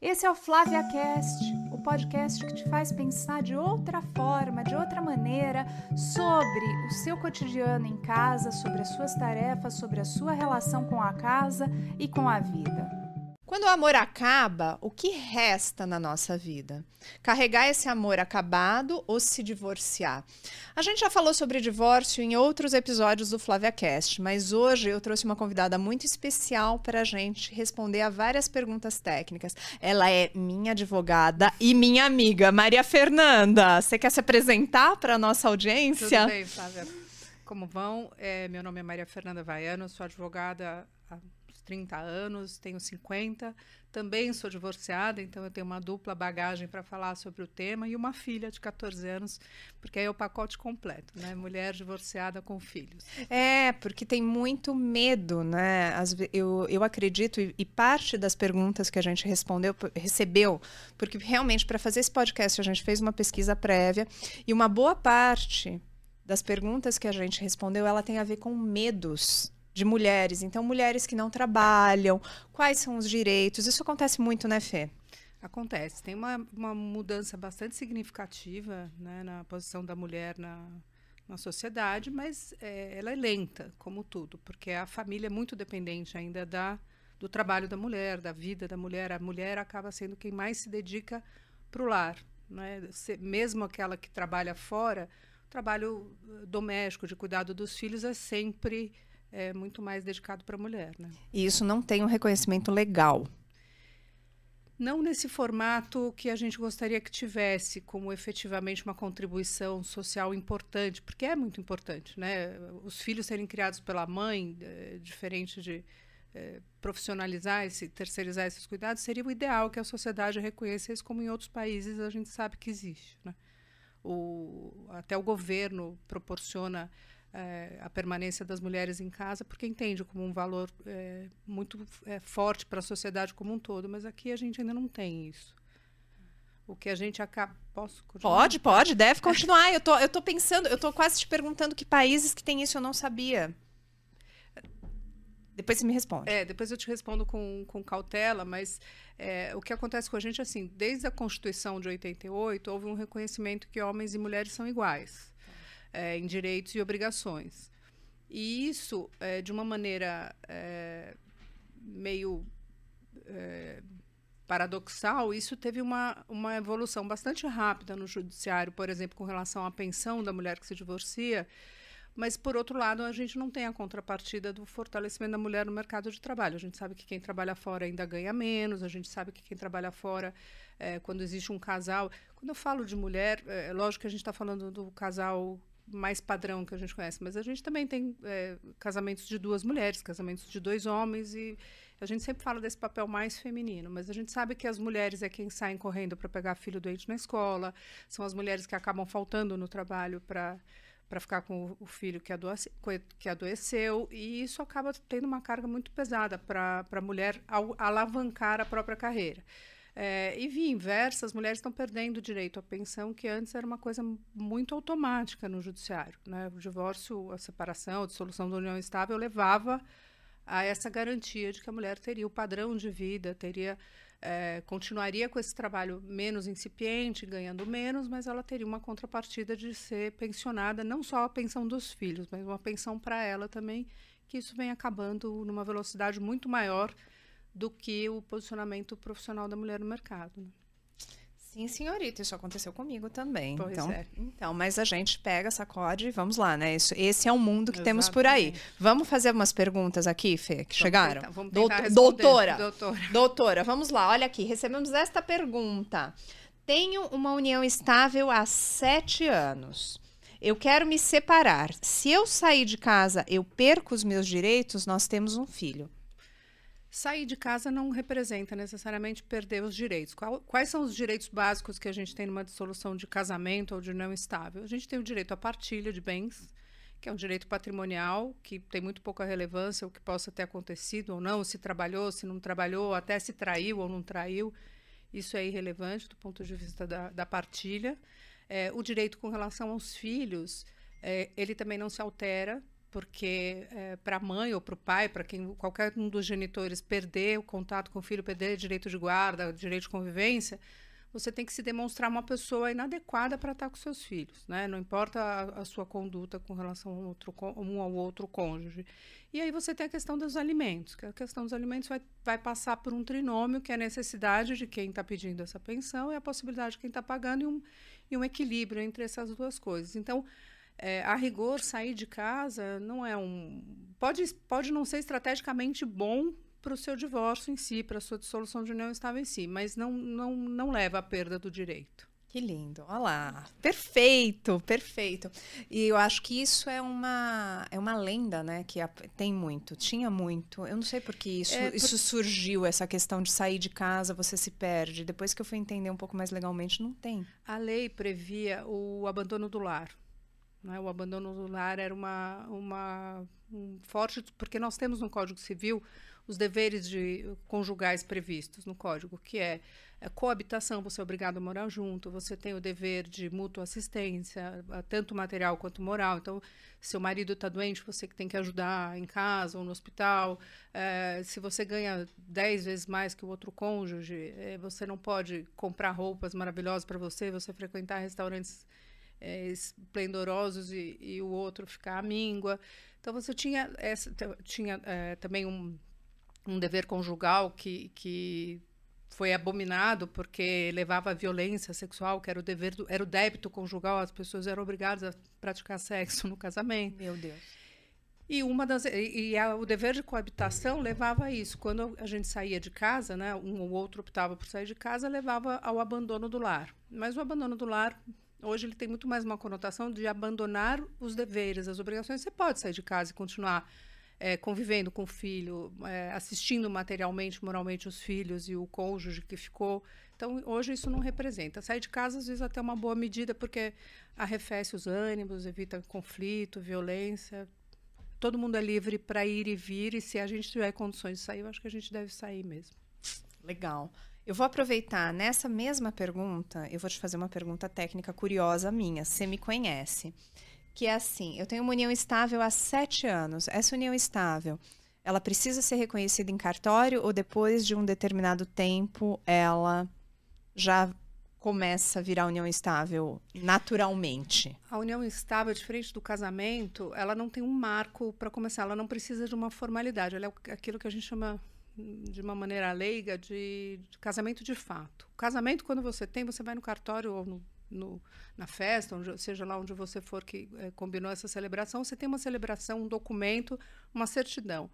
Esse é o Flávia Cast, o podcast que te faz pensar de outra forma, de outra maneira, sobre o seu cotidiano em casa, sobre as suas tarefas, sobre a sua relação com a casa e com a vida. Quando o amor acaba, o que resta na nossa vida? Carregar esse amor acabado ou se divorciar? A gente já falou sobre divórcio em outros episódios do Flávia Cast, mas hoje eu trouxe uma convidada muito especial para a gente responder a várias perguntas técnicas. Ela é minha advogada e minha amiga, Maria Fernanda. Você quer se apresentar para a nossa audiência? Tudo bem, Flávia. Como vão? É, meu nome é Maria Fernanda Vaiano, sou advogada há 30 anos, tenho 50, também sou divorciada, então eu tenho uma dupla bagagem para falar sobre o tema e uma filha de 14 anos, porque aí é o pacote completo, né? Mulher divorciada com filhos. É, porque tem muito medo, né? Eu, eu acredito, e parte das perguntas que a gente respondeu, recebeu, porque realmente para fazer esse podcast a gente fez uma pesquisa prévia e uma boa parte das perguntas que a gente respondeu, ela tem a ver com medos de mulheres. Então, mulheres que não trabalham, quais são os direitos? Isso acontece muito, né, Fê? Acontece. Tem uma, uma mudança bastante significativa né, na posição da mulher na, na sociedade, mas é, ela é lenta, como tudo, porque a família é muito dependente ainda da, do trabalho da mulher, da vida da mulher. A mulher acaba sendo quem mais se dedica para o lar. Né? Se, mesmo aquela que trabalha fora, o trabalho eh, doméstico, de cuidado dos filhos, é sempre é muito mais dedicado para a mulher. Né? E isso não tem um reconhecimento legal. Não nesse formato que a gente gostaria que tivesse, como efetivamente uma contribuição social importante, porque é muito importante, né? Os filhos serem criados pela mãe, é, diferente de é, profissionalizar esse, terceirizar esses cuidados, seria o ideal que a sociedade reconhecesse, como em outros países a gente sabe que existe. Né? O, até o governo proporciona é, a permanência das mulheres em casa, porque entende como um valor é, muito é, forte para a sociedade como um todo, mas aqui a gente ainda não tem isso. O que a gente acaba. Posso continuar? Pode, pode, deve continuar. eu, tô, eu tô pensando, eu tô quase te perguntando que países que tem isso eu não sabia. Depois você me responde. É, depois eu te respondo com, com cautela, mas é, o que acontece com a gente, assim, desde a Constituição de 88, houve um reconhecimento que homens e mulheres são iguais é, em direitos e obrigações. E isso, é, de uma maneira é, meio é, paradoxal, isso teve uma, uma evolução bastante rápida no judiciário, por exemplo, com relação à pensão da mulher que se divorcia. Mas, por outro lado, a gente não tem a contrapartida do fortalecimento da mulher no mercado de trabalho. A gente sabe que quem trabalha fora ainda ganha menos, a gente sabe que quem trabalha fora, é, quando existe um casal. Quando eu falo de mulher, é lógico que a gente está falando do casal mais padrão que a gente conhece, mas a gente também tem é, casamentos de duas mulheres, casamentos de dois homens e a gente sempre fala desse papel mais feminino, mas a gente sabe que as mulheres é quem saem correndo para pegar filho doente na escola, são as mulheres que acabam faltando no trabalho para para ficar com o filho que, adoece, que adoeceu, e isso acaba tendo uma carga muito pesada para a mulher alavancar a própria carreira. É, e via inversa, as mulheres estão perdendo o direito à pensão, que antes era uma coisa muito automática no judiciário. Né? O divórcio, a separação, a dissolução da união estável levava a essa garantia de que a mulher teria o padrão de vida, teria é, continuaria com esse trabalho menos incipiente, ganhando menos, mas ela teria uma contrapartida de ser pensionada, não só a pensão dos filhos, mas uma pensão para ela também, que isso vem acabando numa velocidade muito maior do que o posicionamento profissional da mulher no mercado. Né? Sim, senhorita, isso aconteceu comigo também. Pois então, é. então, mas a gente pega, sacode e vamos lá, né? Isso, esse é o mundo que Exatamente. temos por aí. Vamos fazer umas perguntas aqui, Fê, que vamos chegaram? Tentar, vamos tentar doutora, doutora. Doutora, vamos lá, olha aqui, recebemos esta pergunta. Tenho uma união estável há sete anos. Eu quero me separar. Se eu sair de casa, eu perco os meus direitos? Nós temos um filho. Sair de casa não representa necessariamente perder os direitos. Qual, quais são os direitos básicos que a gente tem numa dissolução de casamento ou de união estável? A gente tem o direito à partilha de bens, que é um direito patrimonial, que tem muito pouca relevância o que possa ter acontecido ou não, se trabalhou, se não trabalhou, até se traiu ou não traiu. Isso é irrelevante do ponto de vista da, da partilha. É, o direito com relação aos filhos, é, ele também não se altera porque é, para a mãe ou para o pai, para quem qualquer um dos genitores perder o contato com o filho, perder direito de guarda, direito de convivência, você tem que se demonstrar uma pessoa inadequada para estar com seus filhos, né? Não importa a, a sua conduta com relação ao outro, um ao outro cônjuge. E aí você tem a questão dos alimentos, que a questão dos alimentos vai, vai passar por um trinômio, que é a necessidade de quem está pedindo essa pensão e a possibilidade de quem está pagando e um, e um equilíbrio entre essas duas coisas. Então, é, a rigor, sair de casa não é um. Pode, pode não ser estrategicamente bom para o seu divórcio em si, para a sua dissolução de união estável em si, mas não, não, não leva à perda do direito. Que lindo, olha lá, perfeito, perfeito. E eu acho que isso é uma é uma lenda, né? Que tem muito, tinha muito. Eu não sei porque isso é, por... isso surgiu essa questão de sair de casa, você se perde. Depois que eu fui entender um pouco mais legalmente, não tem. A lei previa o abandono do lar. Né? O abandono do lar era uma uma um forte porque nós temos no Código Civil os deveres de conjugais previstos no código, que é, é coabitação, você é obrigado a morar junto, você tem o dever de mútua assistência, tanto material quanto moral. Então, seu marido está doente, você que tem que ajudar em casa ou no hospital. É, se você ganha dez vezes mais que o outro cônjuge, é, você não pode comprar roupas maravilhosas para você, você frequentar restaurantes é, esplendorosos e, e, o outro ficar à míngua. Então você tinha, essa, tinha é, também um, um dever conjugal que, que foi abominado porque levava à violência sexual, que era o dever do, era o débito conjugal, as pessoas eram obrigadas a praticar sexo no casamento. Meu Deus. E uma das e, e a, o dever de coabitação levava a isso. Quando a gente saía de casa, né, um ou outro optava por sair de casa, levava ao abandono do lar. Mas o abandono do lar hoje ele tem muito mais uma conotação de abandonar os deveres, as obrigações. Você pode sair de casa e continuar é, convivendo com o filho, é, assistindo materialmente, moralmente os filhos e o cônjuge que ficou. Então, hoje isso não representa. Sair de casa, às vezes, até uma boa medida, porque arrefece os ânimos, evita conflito, violência. Todo mundo é livre para ir e vir, e se a gente tiver condições de sair, eu acho que a gente deve sair mesmo. Legal. Eu vou aproveitar nessa mesma pergunta, eu vou te fazer uma pergunta técnica curiosa minha. Você me conhece que é assim: eu tenho uma união estável há sete anos. Essa união estável, ela precisa ser reconhecida em cartório ou depois de um determinado tempo ela já começa a virar união estável naturalmente? A união estável, diferente do casamento, ela não tem um marco para começar, ela não precisa de uma formalidade, ela é aquilo que a gente chama de uma maneira leiga de, de casamento de fato. O casamento, quando você tem, você vai no cartório ou no no, na festa, onde, seja lá onde você for que é, combinou essa celebração, você tem uma celebração, um documento, uma certidão.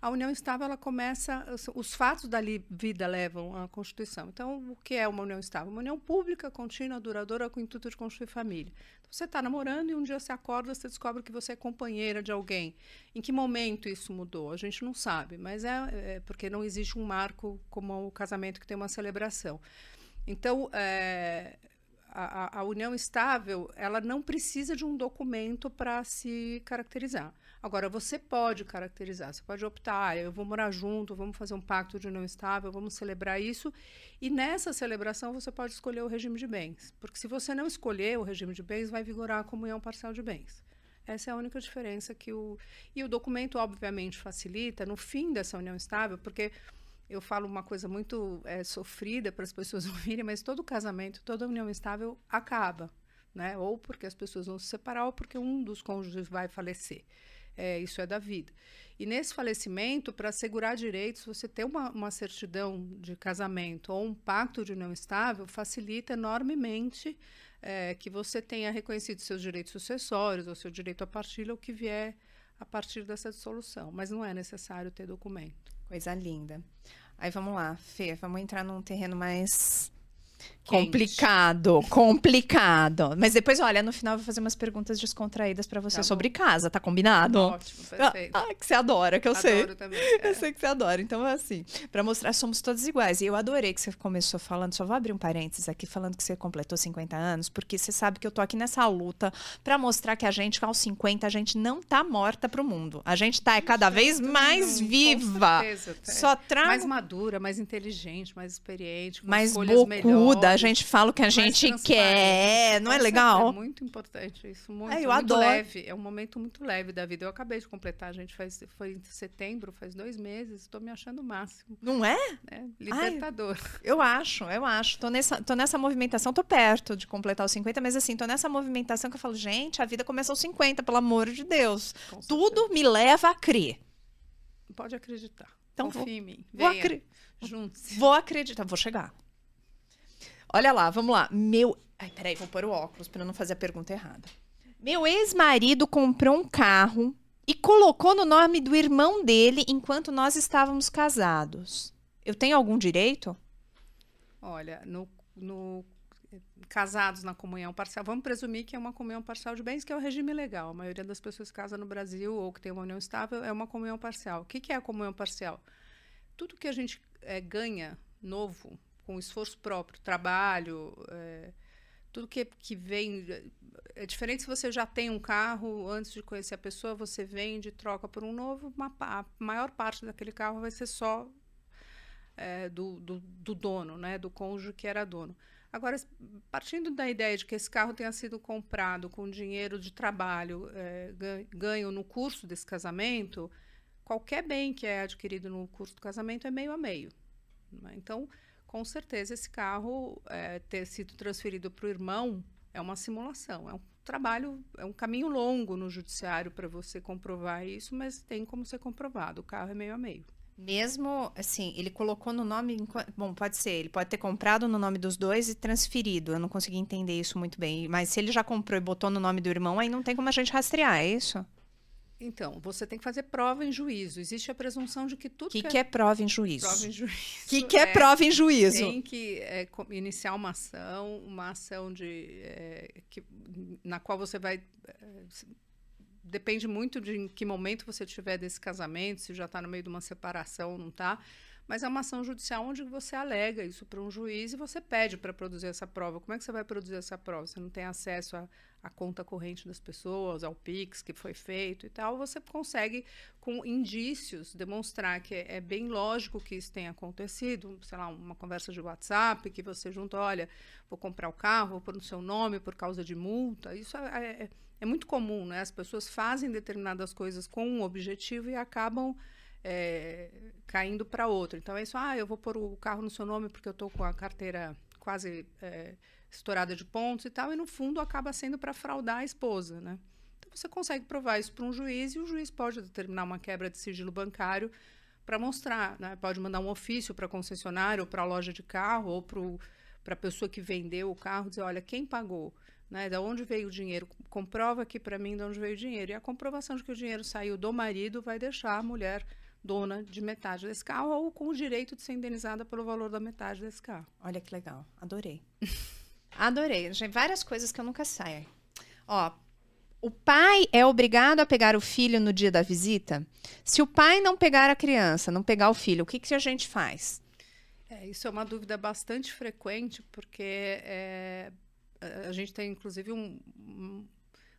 A união estável, ela começa, os fatos da vida levam à Constituição. Então, o que é uma união estável? Uma união pública, contínua, duradoura, com o intuito de construir família. Então, você está namorando e um dia você acorda, você descobre que você é companheira de alguém. Em que momento isso mudou? A gente não sabe, mas é, é porque não existe um marco como o casamento que tem uma celebração. Então, é, a, a, união estável, ela não precisa de um documento para se caracterizar. Agora, você pode caracterizar, você pode optar, ah, eu vou morar junto, vamos fazer um pacto de união estável, vamos celebrar isso. E nessa celebração você pode escolher o regime de bens. Porque se você não escolher o regime de bens, vai vigorar a comunhão parcial de bens. Essa é a única diferença que o. E o documento, obviamente, facilita no fim dessa união estável, porque eu falo uma coisa muito é, sofrida para as pessoas ouvirem, mas todo casamento, toda união estável acaba, né? Ou porque as pessoas vão se separar, ou porque um dos cônjuges vai falecer. É, isso é da vida. E nesse falecimento, para assegurar direitos, você ter uma, uma certidão de casamento ou um pacto de união estável facilita enormemente é, que você tenha reconhecido seus direitos sucessórios, ou seu direito à partilha, ou que vier a partir dessa dissolução. Mas não é necessário ter documento. Coisa linda. Aí vamos lá, Fê, vamos entrar num terreno mais Complicado, complicado. Mas depois, olha, no final eu vou fazer umas perguntas descontraídas para você tá sobre casa, tá combinado? Ótimo, perfeito. Ah, que você adora, que eu Adoro sei. Também, é. Eu sei que você adora. Então, é assim, para mostrar somos todos iguais. E eu adorei que você começou falando, só vou abrir um parênteses aqui, falando que você completou 50 anos, porque você sabe que eu tô aqui nessa luta para mostrar que a gente, aos 50, a gente não tá morta pro mundo. A gente tá é cada vez mais viva. Com certeza, Só trago... Mais madura, mais inteligente, mais experiente, com mais escolhas melhores ajuda, a gente fala o que a gente quer, não é legal? É muito importante isso, muito, é, eu muito adoro. leve. É um momento muito leve da vida. Eu acabei de completar, a gente faz, foi em setembro, faz dois meses, estou me achando o máximo. Não é? é libertador. Ai, eu acho, eu acho. Tô nessa, tô nessa movimentação, tô perto de completar os 50, mas assim, tô nessa movimentação que eu falo, gente, a vida começou aos 50, pelo amor de Deus. Tudo me leva a crer. Pode acreditar. Então, Confie vou, em mim. Vou, junte-se. vou acreditar, vou chegar. Olha lá, vamos lá. Meu. Ai, peraí, vou pôr o óculos para não fazer a pergunta errada. Meu ex-marido comprou um carro e colocou no nome do irmão dele enquanto nós estávamos casados. Eu tenho algum direito? Olha, no, no casados na comunhão parcial, vamos presumir que é uma comunhão parcial de bens, que é o regime legal. A maioria das pessoas que casa no Brasil ou que tem uma união estável é uma comunhão parcial. O que, que é a comunhão parcial? Tudo que a gente é, ganha novo, com esforço próprio, trabalho, é, tudo que, que vem. É diferente se você já tem um carro, antes de conhecer a pessoa, você vende, troca por um novo, uma, a maior parte daquele carro vai ser só é, do, do, do dono, né, do cônjuge que era dono. Agora, partindo da ideia de que esse carro tenha sido comprado com dinheiro de trabalho é, ganho no curso desse casamento, qualquer bem que é adquirido no curso do casamento é meio a meio. Né? Então, com certeza, esse carro é, ter sido transferido para o irmão é uma simulação, é um trabalho, é um caminho longo no judiciário para você comprovar isso, mas tem como ser comprovado. O carro é meio a meio. Mesmo assim, ele colocou no nome. Bom, pode ser, ele pode ter comprado no nome dos dois e transferido. Eu não consegui entender isso muito bem. Mas se ele já comprou e botou no nome do irmão, aí não tem como a gente rastrear, é isso? Então, você tem que fazer prova em juízo. Existe a presunção de que tudo. O que, que, que, é prova em juízo? Prova em juízo. O que, que é, é, prova em juízo? Tem que é, iniciar uma ação, uma ação de, é, que, na qual você vai é, depende muito de em que momento você estiver desse casamento, se já está no meio de uma separação ou não está. Mas é uma ação judicial onde você alega isso para um juiz e você pede para produzir essa prova. Como é que você vai produzir essa prova? Você não tem acesso à conta corrente das pessoas, ao PIX que foi feito e tal. Você consegue, com indícios, demonstrar que é, é bem lógico que isso tenha acontecido. Sei lá, uma conversa de WhatsApp que você junta, olha, vou comprar o carro, vou pôr no seu nome por causa de multa. Isso é, é é muito comum, né? As pessoas fazem determinadas coisas com um objetivo e acabam é, caindo para outro. Então é isso, ah, eu vou pôr o carro no seu nome porque eu estou com a carteira quase é, estourada de pontos e tal, e no fundo acaba sendo para fraudar a esposa, né? Então você consegue provar isso para um juiz e o juiz pode determinar uma quebra de sigilo bancário para mostrar, né? Pode mandar um ofício para a concessionária ou para a loja de carro ou para a pessoa que vendeu o carro dizer, olha, quem pagou? Né, da onde veio o dinheiro? Comprova aqui para mim de onde veio o dinheiro. E a comprovação de que o dinheiro saiu do marido vai deixar a mulher dona de metade desse carro ou com o direito de ser indenizada pelo valor da metade desse carro. Olha que legal. Adorei. Adorei. Tem várias coisas que eu nunca saio. Ó, o pai é obrigado a pegar o filho no dia da visita? Se o pai não pegar a criança, não pegar o filho, o que, que a gente faz? É, isso é uma dúvida bastante frequente, porque é, a gente tem, inclusive, um, um,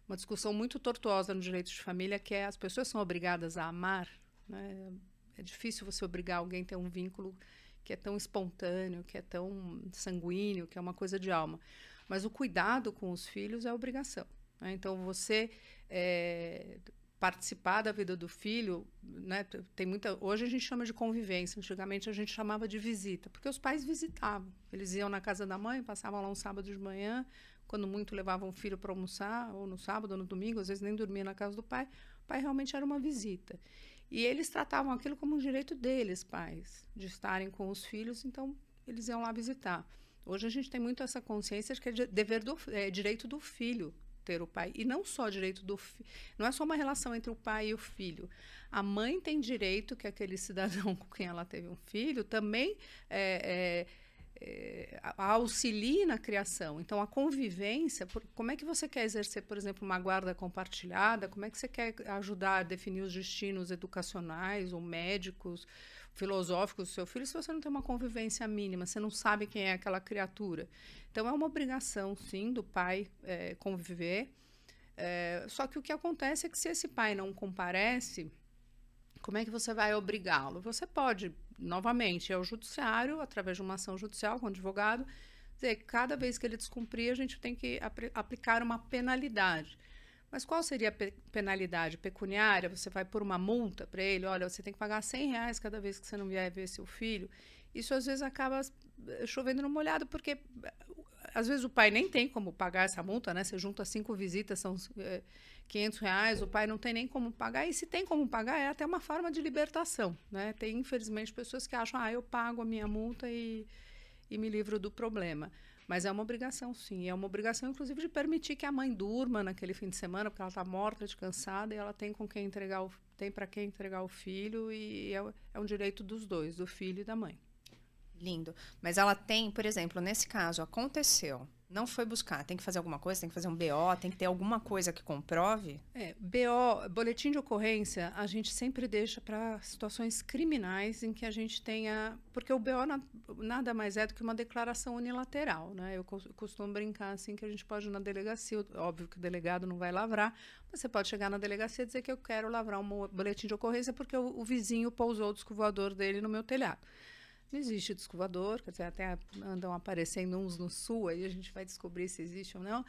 uma discussão muito tortuosa no direito de família, que é as pessoas são obrigadas a amar. Né? É difícil você obrigar alguém a ter um vínculo que é tão espontâneo, que é tão sanguíneo, que é uma coisa de alma. Mas o cuidado com os filhos é obrigação. Né? Então, você é, participar da vida do filho, né? Tem muita. Hoje a gente chama de convivência. Antigamente a gente chamava de visita, porque os pais visitavam. Eles iam na casa da mãe, passavam lá um sábado de manhã, quando muito levavam o filho para almoçar, ou no sábado ou no domingo, às vezes nem dormia na casa do pai. O pai realmente era uma visita. E eles tratavam aquilo como um direito deles, pais, de estarem com os filhos, então eles iam lá visitar. Hoje a gente tem muito essa consciência de que é dever do é, direito do filho ter o pai. E não só direito do. Não é só uma relação entre o pai e o filho. A mãe tem direito que aquele cidadão com quem ela teve um filho também é, é, é, auxilie na criação. Então, a convivência, por, como é que você quer exercer, por exemplo, uma guarda compartilhada? Como é que você quer ajudar a definir os destinos educacionais ou médicos? filosóficos do seu filho se você não tem uma convivência mínima, você não sabe quem é aquela criatura. Então é uma obrigação, sim, do pai é, conviver. É, só que o que acontece é que se esse pai não comparece, como é que você vai obrigá-lo? Você pode, novamente, ir ao judiciário, através de uma ação judicial com o advogado, dizer, cada vez que ele descumprir, a gente tem que ap aplicar uma penalidade. Mas qual seria a pe penalidade pecuniária? Você vai por uma multa para ele? Olha, você tem que pagar 100 reais cada vez que você não vier ver seu filho. Isso às vezes acaba eh, chovendo no molhado, porque eh, às vezes o pai nem tem como pagar essa multa, né? Você junta cinco visitas, são é, 500 reais, o pai não tem nem como pagar. E se tem como pagar, é até uma forma de libertação, né? Tem, infelizmente, pessoas que acham, ah, eu pago a minha multa e, e me livro do problema. Mas é uma obrigação, sim. É uma obrigação, inclusive, de permitir que a mãe durma naquele fim de semana, porque ela está morta de cansada e ela tem com quem entregar o, tem para quem entregar o filho e é, é um direito dos dois, do filho e da mãe. Lindo. Mas ela tem, por exemplo, nesse caso, aconteceu não foi buscar, tem que fazer alguma coisa, tem que fazer um BO, tem que ter alguma coisa que comprove? É, BO, boletim de ocorrência, a gente sempre deixa para situações criminais em que a gente tenha. Porque o BO na, nada mais é do que uma declaração unilateral, né? Eu costumo brincar assim que a gente pode ir na delegacia, óbvio que o delegado não vai lavrar, mas você pode chegar na delegacia e dizer que eu quero lavrar um boletim de ocorrência porque o, o vizinho pousou o disco voador dele no meu telhado. Não existe disco voador, quer dizer, até andam aparecendo uns no sul, aí a gente vai descobrir se existe ou não.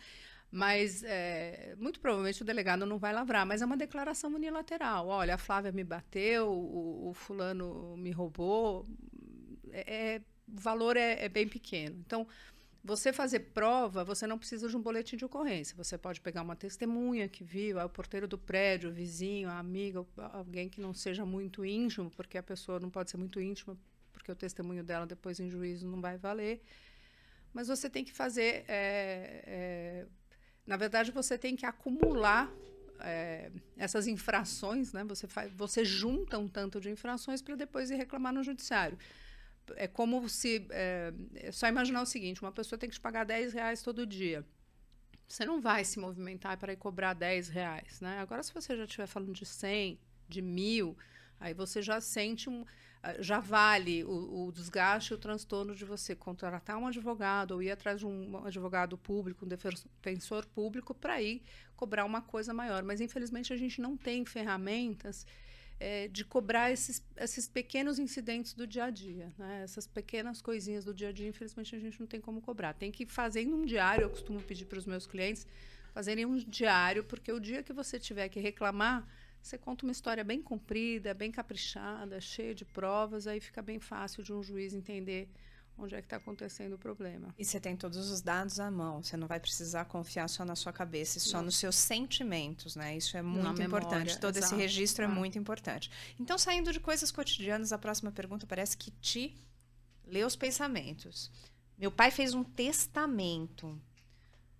Mas é, muito provavelmente o delegado não vai lavrar, mas é uma declaração unilateral. Olha, a Flávia me bateu, o, o fulano me roubou. É, é, o valor é, é bem pequeno. Então, você fazer prova, você não precisa de um boletim de ocorrência. Você pode pegar uma testemunha que viu, o porteiro do prédio, o vizinho, a amiga, alguém que não seja muito íntimo, porque a pessoa não pode ser muito íntima porque o testemunho dela depois em juízo não vai valer. Mas você tem que fazer. É, é, na verdade, você tem que acumular é, essas infrações, né? Você, faz, você junta um tanto de infrações para depois ir reclamar no judiciário. É como se. É, é só imaginar o seguinte: uma pessoa tem que te pagar 10 reais todo dia. Você não vai se movimentar para ir cobrar 10 reais, né? Agora, se você já estiver falando de 100, de mil, aí você já sente um já vale o, o desgaste e o transtorno de você contratar um advogado ou ir atrás de um advogado público, um defensor público, para ir cobrar uma coisa maior. Mas, infelizmente, a gente não tem ferramentas é, de cobrar esses, esses pequenos incidentes do dia a dia. Né? Essas pequenas coisinhas do dia a dia, infelizmente, a gente não tem como cobrar. Tem que fazer em um diário, eu costumo pedir para os meus clientes fazerem um diário, porque o dia que você tiver que reclamar você conta uma história bem comprida, bem caprichada, cheia de provas, aí fica bem fácil de um juiz entender onde é que está acontecendo o problema. E você tem todos os dados à mão, você não vai precisar confiar só na sua cabeça e só não. nos seus sentimentos, né? Isso é muito importante. Todo exato. esse registro é muito importante. Então, saindo de coisas cotidianas, a próxima pergunta parece que te lê os pensamentos. Meu pai fez um testamento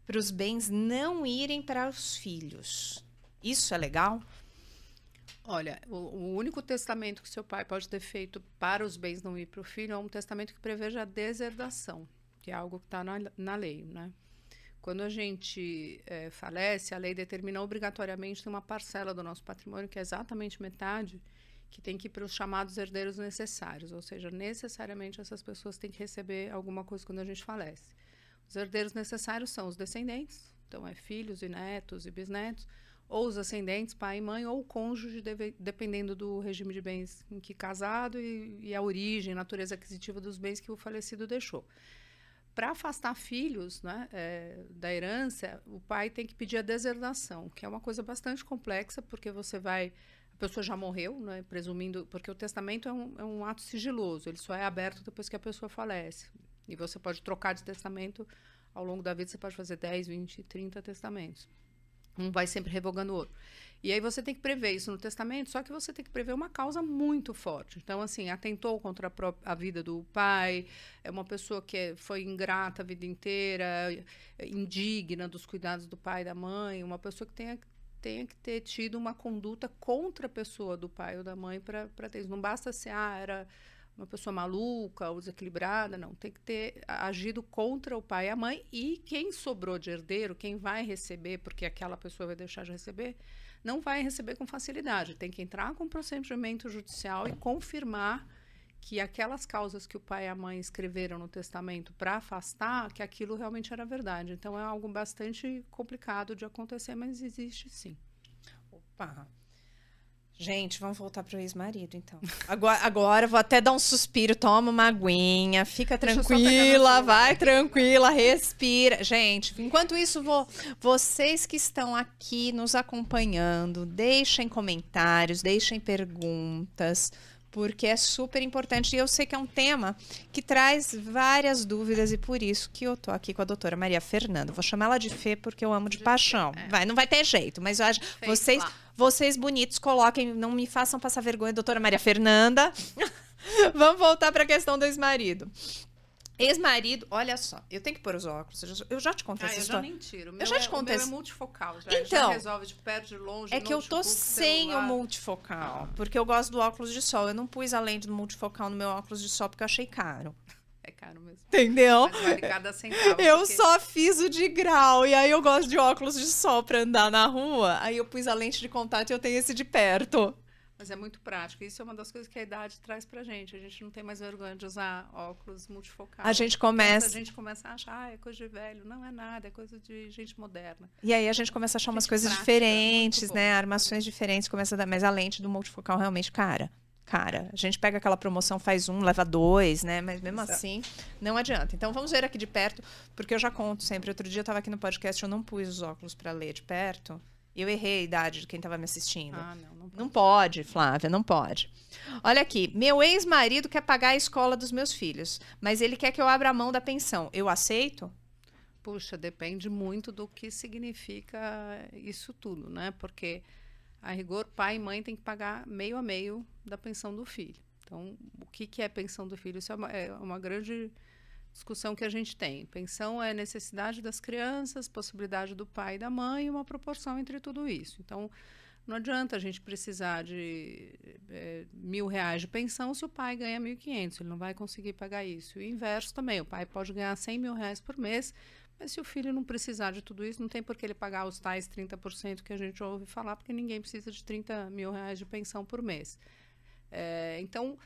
para os bens não irem para os filhos. Isso é legal? Olha, o, o, único testamento que seu pai pode ter feito para os bens não ir para o filho é um testamento que preveja a deserdação, que é algo que está na, na lei, né? Quando a gente é, falece, a lei determina obrigatoriamente uma parcela do nosso patrimônio, que é exatamente metade, que tem que ir para os chamados herdeiros necessários, ou seja, necessariamente essas pessoas têm que receber alguma coisa quando a gente falece. Os herdeiros necessários são os descendentes, então é filhos e netos e bisnetos, ou os ascendentes, pai e mãe, ou o cônjuge, deve, dependendo do regime de bens em que casado e, e a origem, natureza aquisitiva dos bens que o falecido deixou. Para afastar filhos né, é, da herança, o pai tem que pedir a deserdação, que é uma coisa bastante complexa, porque você vai. A pessoa já morreu, né, presumindo. Porque o testamento é um, é um ato sigiloso, ele só é aberto depois que a pessoa falece. E você pode trocar de testamento ao longo da vida, você pode fazer 10, 20, 30 testamentos. Um vai sempre revogando o outro. E aí você tem que prever isso no testamento, só que você tem que prever uma causa muito forte. Então, assim, atentou contra a, própria, a vida do pai, é uma pessoa que é, foi ingrata a vida inteira, indigna dos cuidados do pai e da mãe, uma pessoa que tenha, tenha que ter tido uma conduta contra a pessoa do pai ou da mãe para ter isso. Não basta ser, ah, era uma pessoa maluca ou desequilibrada, não. Tem que ter agido contra o pai e a mãe e quem sobrou de herdeiro, quem vai receber, porque aquela pessoa vai deixar de receber, não vai receber com facilidade. Tem que entrar com procedimento judicial e confirmar que aquelas causas que o pai e a mãe escreveram no testamento para afastar, que aquilo realmente era verdade. Então é algo bastante complicado de acontecer, mas existe sim. Opa! Gente, vamos voltar pro ex-marido, então. Agora, agora vou até dar um suspiro, toma uma aguinha, fica tranquila, vai tranquila, respira. Gente, enquanto isso, vou, vocês que estão aqui nos acompanhando, deixem comentários, deixem perguntas porque é super importante. E eu sei que é um tema que traz várias dúvidas, e por isso que eu tô aqui com a doutora Maria Fernanda. Vou chamar ela de Fê porque eu amo de, de paixão. É. Vai, não vai ter jeito, mas eu acho. vocês, vocês bonitos, coloquem, não me façam passar vergonha, doutora Maria Fernanda. Vamos voltar para a questão do ex-marido. Ex-marido, olha só, eu tenho que pôr os óculos. Eu já, eu já te contei ah, essa história. Eu já nem tiro. eu já te é, contei. O meu é multifocal. Já, então, já resolve de perto, de longe. É que eu tô sem celular. o multifocal. Porque eu gosto do óculos de sol. Eu não pus a lente do multifocal no meu óculos de sol porque eu achei caro. É caro mesmo. Entendeu? Vale cada centavo. Eu porque... só fiz o de grau. E aí eu gosto de óculos de sol pra andar na rua. Aí eu pus a lente de contato e eu tenho esse de perto. Mas é muito prático. Isso é uma das coisas que a idade traz pra gente. A gente não tem mais vergonha de usar óculos multifocais. A gente começa. A gente começa a achar, ah, é coisa de velho. Não é nada, é coisa de gente moderna. E aí a gente começa a achar umas coisas prática, diferentes, né? Armações diferentes, começa a dar. Mas a lente do multifocal realmente cara. Cara, a gente pega aquela promoção, faz um, leva dois, né? Mas mesmo Exato. assim, não adianta. Então vamos ver aqui de perto, porque eu já conto sempre. Outro dia eu estava aqui no podcast, eu não pus os óculos para ler de perto. Eu errei a idade de quem estava me assistindo. Ah, não, não pode. não pode, Flávia, não pode. Olha aqui, meu ex-marido quer pagar a escola dos meus filhos, mas ele quer que eu abra a mão da pensão. Eu aceito? Puxa, depende muito do que significa isso tudo, né? Porque, a rigor, pai e mãe têm que pagar meio a meio da pensão do filho. Então, o que, que é pensão do filho? Isso é uma, é uma grande discussão que a gente tem. Pensão é necessidade das crianças, possibilidade do pai e da mãe uma proporção entre tudo isso. Então, não adianta a gente precisar de é, mil reais de pensão se o pai ganha mil e quinhentos. Ele não vai conseguir pagar isso. E o inverso também. O pai pode ganhar cem mil reais por mês, mas se o filho não precisar de tudo isso, não tem por que ele pagar os tais 30% que a gente ouve falar, porque ninguém precisa de 30 mil reais de pensão por mês. É, então,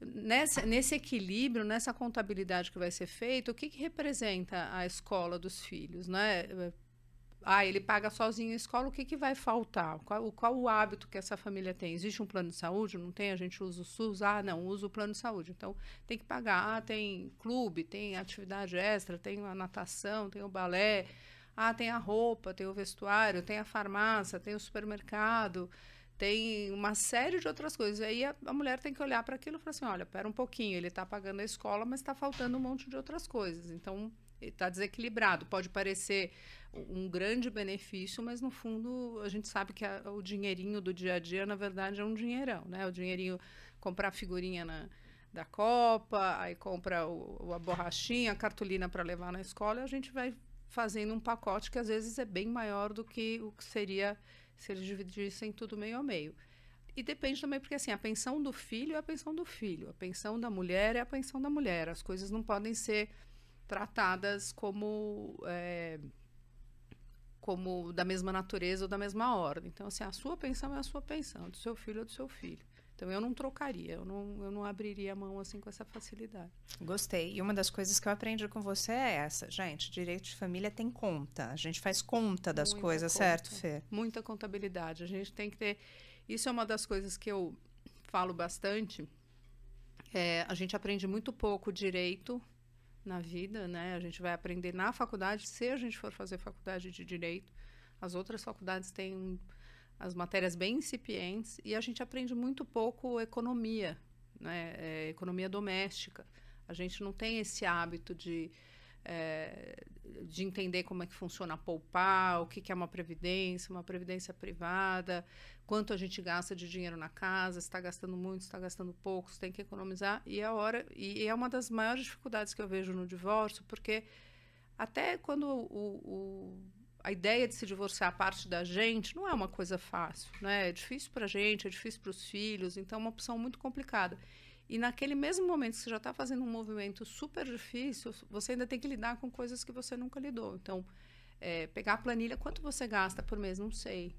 nessa, nesse equilíbrio, nessa contabilidade que vai ser feita, o que, que representa a escola dos filhos, né? Ah, ele paga sozinho a escola, o que, que vai faltar? Qual, qual o hábito que essa família tem? Existe um plano de saúde? Não tem? A gente usa o SUS? Ah, não, usa o plano de saúde. Então, tem que pagar. Ah, tem clube, tem atividade extra, tem a natação, tem o balé. Ah, tem a roupa, tem o vestuário, tem a farmácia, tem o supermercado tem uma série de outras coisas. Aí a, a mulher tem que olhar para aquilo e falar assim: olha, pera um pouquinho, ele está pagando a escola, mas está faltando um monte de outras coisas. Então, está desequilibrado. Pode parecer um grande benefício, mas no fundo a gente sabe que a, o dinheirinho do dia a dia, na verdade, é um dinheirão, né? O dinheirinho comprar figurinha na, da Copa, aí compra o, a borrachinha, a cartolina para levar na escola, e a gente vai fazendo um pacote que às vezes é bem maior do que o que seria se eles dividissem tudo meio a meio. E depende também, porque assim, a pensão do filho é a pensão do filho, a pensão da mulher é a pensão da mulher. As coisas não podem ser tratadas como. É, como da mesma natureza ou da mesma ordem. Então, assim, a sua pensão é a sua pensão, do seu filho ou do seu filho. Então eu não trocaria, eu não, eu não abriria a mão assim com essa facilidade. Gostei. E uma das coisas que eu aprendi com você é essa, gente, direito de família tem conta. A gente faz conta das Muita coisas, conta. certo, Fê? Muita contabilidade. A gente tem que ter. Isso é uma das coisas que eu falo bastante. É, a gente aprende muito pouco direito na vida, né? A gente vai aprender na faculdade, se a gente for fazer faculdade de direito. As outras faculdades têm as matérias bem incipientes e a gente aprende muito pouco economia, né? É, economia doméstica. A gente não tem esse hábito de, é, de entender como é que funciona poupar, o que, que é uma previdência, uma previdência privada, quanto a gente gasta de dinheiro na casa, está gastando muito, está gastando pouco, tem que economizar. E é, hora, e é uma das maiores dificuldades que eu vejo no divórcio, porque até quando o, o a ideia de se divorciar parte da gente não é uma coisa fácil, né? É difícil para a gente, é difícil para os filhos, então é uma opção muito complicada. E naquele mesmo momento que você já está fazendo um movimento super difícil, você ainda tem que lidar com coisas que você nunca lidou. Então, é, pegar a planilha, quanto você gasta por mês? Não sei.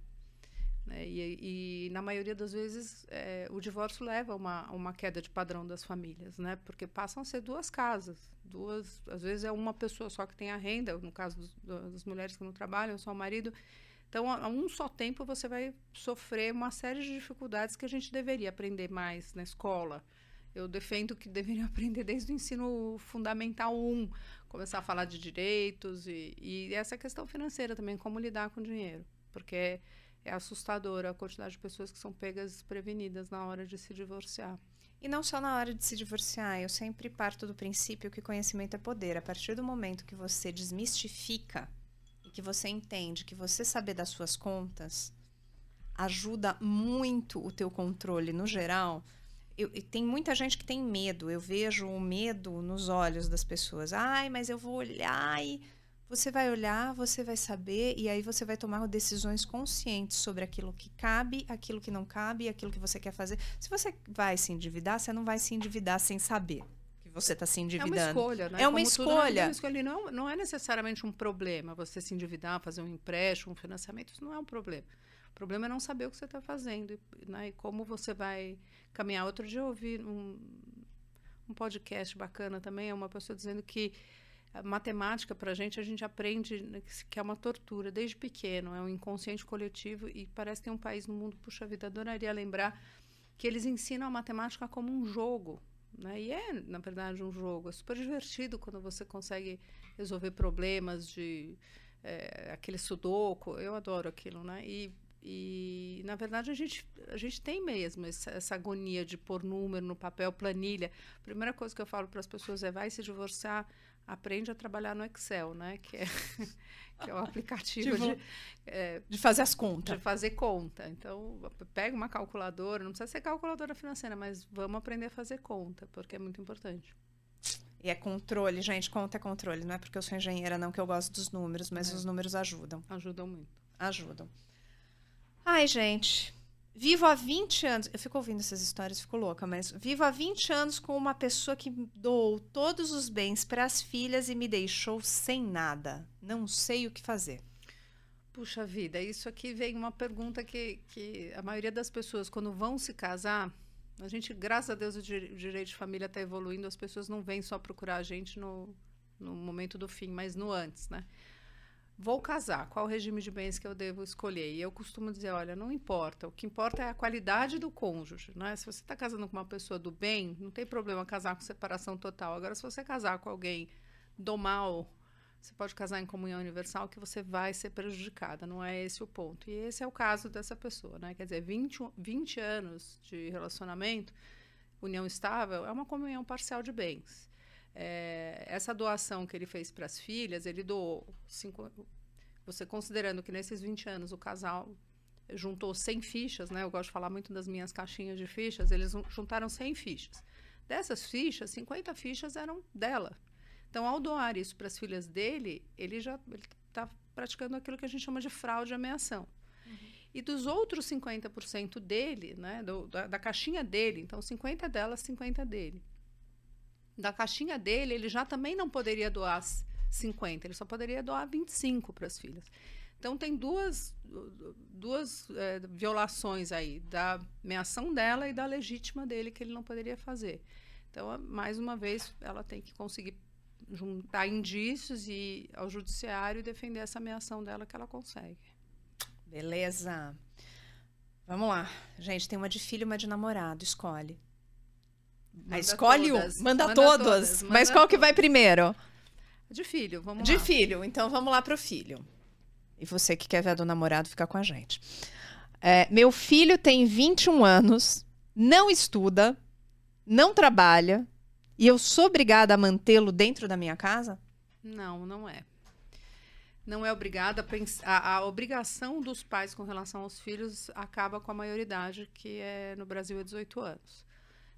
Né? E, e, na maioria das vezes é, o divórcio leva a uma, uma queda de padrão das famílias, né? Porque passam a ser duas casas, duas, às vezes é uma pessoa só que tem a renda, no caso dos, das mulheres que não trabalham, só o marido Então, a, um só tempo, você vai sofrer uma série de dificuldades que a gente deveria aprender mais na escola. Eu defendo que deveriam aprender desde o ensino fundamental 1, começar a falar de direitos e, e essa questão financeira também, como lidar com dinheiro. Porque é, assustadora a quantidade de pessoas que são pegas prevenidas na hora de se divorciar. E não só na hora de se divorciar, eu sempre parto do princípio que conhecimento é poder. A partir do momento que você desmistifica e que você entende que você saber das suas contas ajuda muito o teu controle no geral. Eu, tem muita gente que tem medo. Eu vejo o medo nos olhos das pessoas. Ai, mas eu vou olhar e você vai olhar, você vai saber e aí você vai tomar decisões conscientes sobre aquilo que cabe, aquilo que não cabe, aquilo que você quer fazer. Se você vai se endividar, você não vai se endividar sem saber que você está se endividando. É uma escolha, né? É uma Como escolha. Tudo, não, não é necessariamente um problema você se endividar, fazer um empréstimo, um financiamento, isso não é um problema. O problema é não saber o que você está fazendo né? e como você vai caminhar. Outro dia eu ouvi um, um podcast bacana também, é uma pessoa dizendo que matemática para a gente, a gente aprende né, que é uma tortura desde pequeno, é um inconsciente coletivo e parece que tem um país no mundo, puxa vida, adoraria lembrar que eles ensinam a matemática como um jogo. Né? E é, na verdade, um jogo. É super divertido quando você consegue resolver problemas de é, aquele sudoku. Eu adoro aquilo, né? E, e, na verdade, a gente, a gente tem mesmo essa, essa agonia de pôr número no papel, planilha. A primeira coisa que eu falo para as pessoas é vai se divorciar aprende a trabalhar no Excel, né? Que é, que é o aplicativo tipo, de, é, de fazer as contas. De fazer conta. Então, pega uma calculadora, não precisa ser calculadora financeira, mas vamos aprender a fazer conta, porque é muito importante. E é controle, gente, conta é controle. Não é porque eu sou engenheira, não, que eu gosto dos números, mas é. os números ajudam. Ajudam muito. Ajudam. Ai, gente, Vivo há 20 anos, eu fico ouvindo essas histórias, fico louca, mas vivo há 20 anos com uma pessoa que doou todos os bens para as filhas e me deixou sem nada. Não sei o que fazer. Puxa vida, isso aqui vem uma pergunta que, que a maioria das pessoas, quando vão se casar, a gente, graças a Deus, o direito de família está evoluindo, as pessoas não vêm só procurar a gente no, no momento do fim, mas no antes, né? Vou casar, qual regime de bens que eu devo escolher? E eu costumo dizer, olha, não importa, o que importa é a qualidade do cônjuge, né? Se você está casando com uma pessoa do bem, não tem problema casar com separação total. Agora, se você casar com alguém do mal, você pode casar em comunhão universal que você vai ser prejudicada, não é esse o ponto. E esse é o caso dessa pessoa, né? Quer dizer, 20, 20 anos de relacionamento, união estável, é uma comunhão parcial de bens. É, essa doação que ele fez para as filhas, ele doou. Cinco, você considerando que nesses 20 anos o casal juntou 100 fichas, né? Eu gosto de falar muito das minhas caixinhas de fichas, eles juntaram 100 fichas. Dessas fichas, 50 fichas eram dela. Então, ao doar isso para as filhas dele, ele já está praticando aquilo que a gente chama de fraude e ameação. Uhum. E dos outros 50% dele, né, do, da, da, caixinha dele, então 50 delas, 50 dele da caixinha dele, ele já também não poderia doar 50, ele só poderia doar 25 para as filhas. Então tem duas, duas é, violações aí, da ameação dela e da legítima dele que ele não poderia fazer. Então, mais uma vez, ela tem que conseguir juntar indícios e ao judiciário e defender essa ameação dela que ela consegue. Beleza. Vamos lá. Gente, tem uma de filho e uma de namorado. Escolhe. Manda escolhe todas. um, manda, manda todas. todas. Manda Mas qual todas. que vai primeiro? De filho, vamos De lá. De filho, então vamos lá pro filho. E você que quer ver a do namorado, fica com a gente. É, meu filho tem 21 anos, não estuda, não trabalha, e eu sou obrigada a mantê-lo dentro da minha casa? Não, não é. Não é obrigada. A, a, obrigação dos pais com relação aos filhos acaba com a maioridade, que é no Brasil é 18 anos.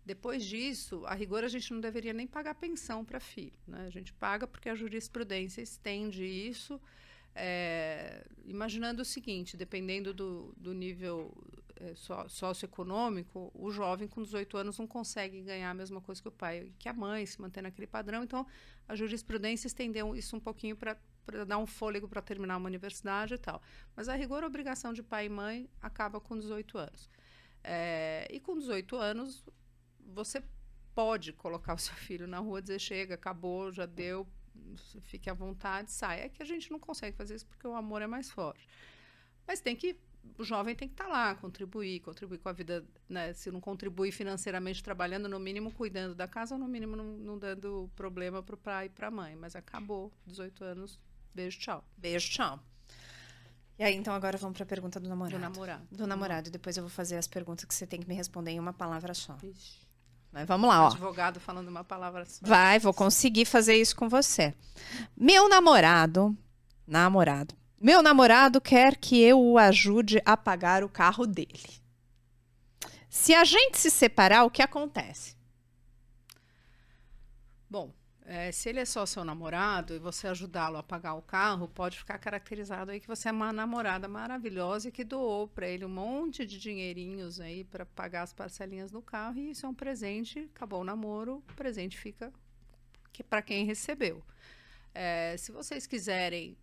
Depois disso, a rigor, a gente não deveria nem pagar pensão para filho. Né? A gente paga porque a jurisprudência estende isso, é, imaginando o seguinte: dependendo do, do nível é, socioeconômico, o jovem com 18 anos não consegue ganhar a mesma coisa que o pai, que a mãe, se manter naquele padrão. Então, a jurisprudência estendeu isso um pouquinho para dar um fôlego para terminar uma universidade e tal. Mas a rigor, a obrigação de pai e mãe acaba com 18 anos. É, e com 18 anos, você pode colocar o seu filho na rua, dizer chega, acabou, já deu, fique à vontade, sai. É que a gente não consegue fazer isso porque o amor é mais forte. Mas tem que o jovem tem que estar lá, contribuir, contribuir com a vida, né? Se não contribuir financeiramente trabalhando, no mínimo cuidando da casa, ou no mínimo não, não dando problema para o pai e para a mãe. Mas acabou, 18 anos, beijo, tchau. Beijo, tchau. E aí, então, agora vamos para a pergunta do namorado. Do namorado. Do namorado. Depois eu vou fazer as perguntas que você tem que me responder em uma palavra só. Ixi. Mas vamos lá, ó. Advogado falando uma palavra. Vai, vou conseguir fazer isso com você. Meu namorado, namorado, meu namorado quer que eu o ajude a pagar o carro dele. Se a gente se separar, o que acontece? Bom, é, se ele é só seu namorado e você ajudá-lo a pagar o carro, pode ficar caracterizado aí que você é uma namorada maravilhosa e que doou para ele um monte de dinheirinhos aí para pagar as parcelinhas no carro e isso é um presente. Acabou o namoro, o presente fica que para quem recebeu. É, se vocês quiserem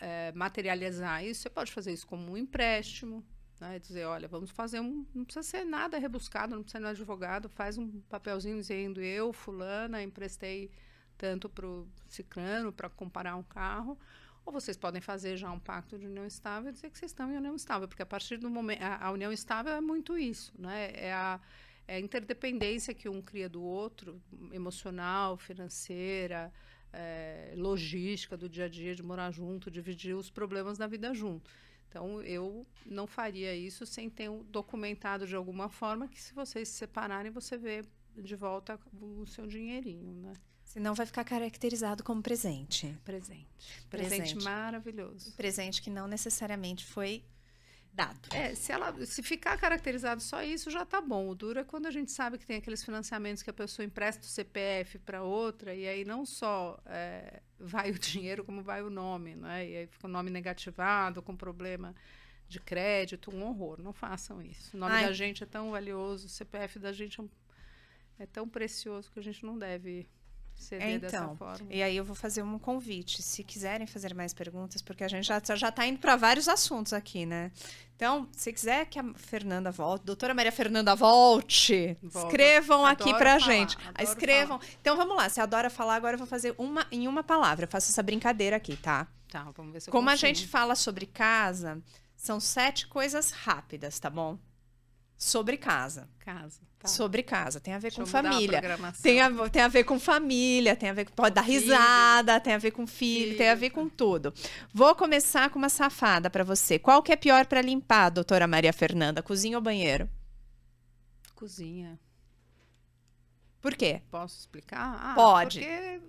é, materializar isso, você pode fazer isso como um empréstimo, né? Dizer, olha, vamos fazer um. Não precisa ser nada rebuscado, não precisa ser um advogado, faz um papelzinho dizendo eu, fulana, emprestei tanto para o ciclano para comparar um carro. Ou vocês podem fazer já um pacto de união estável e dizer que vocês estão em união estável, porque a partir do momento. A, a união estável é muito isso, né? É a, é a interdependência que um cria do outro, emocional, financeira, é, logística do dia a dia, de morar junto, dividir os problemas da vida junto. Então, eu não faria isso sem ter um documentado de alguma forma que, se vocês se separarem, você vê de volta o seu dinheirinho, né? Senão vai ficar caracterizado como presente. Presente. Presente. Presente maravilhoso. Presente que não necessariamente foi dado. É, se ela se ficar caracterizado só isso, já tá bom. O duro é quando a gente sabe que tem aqueles financiamentos que a pessoa empresta o CPF para outra, e aí não só é, vai o dinheiro, como vai o nome, né? E aí fica o nome negativado, com problema de crédito, um horror. Não façam isso. O nome Ai. da gente é tão valioso, o CPF da gente é, um- é tão precioso que a gente não deve ceder dessa Então, forma. e aí eu vou fazer um convite, se quiserem fazer mais perguntas, porque a gente já, já tá indo para vários assuntos aqui, né? Então, se quiser que a Fernanda volte, doutora Maria Fernanda volte, Volta. escrevam aqui Adoro pra falar, gente. adoro Escrevam. Então, vamos lá, você adora falar, agora eu vou fazer uma em uma palavra. Eu faço essa brincadeira aqui, tá? Tá, vamos ver se eu Como a gente fala sobre casa, são sete coisas rápidas, tá bom? Sobre casa. Casa. Tá. Sobre casa. Tem a ver Deixa com família. Tem a, tem a ver com família, tem a ver com. Pode dar filho. risada, tem a ver com filho, tem a Filho, ver com tudo. Vou começar com uma safada pra você. Qual que é pior pra limpar, doutora Maria Fernanda? Cozinha ou banheiro? Cozinha. Por quê? Posso explicar? Ah, Pode. Porque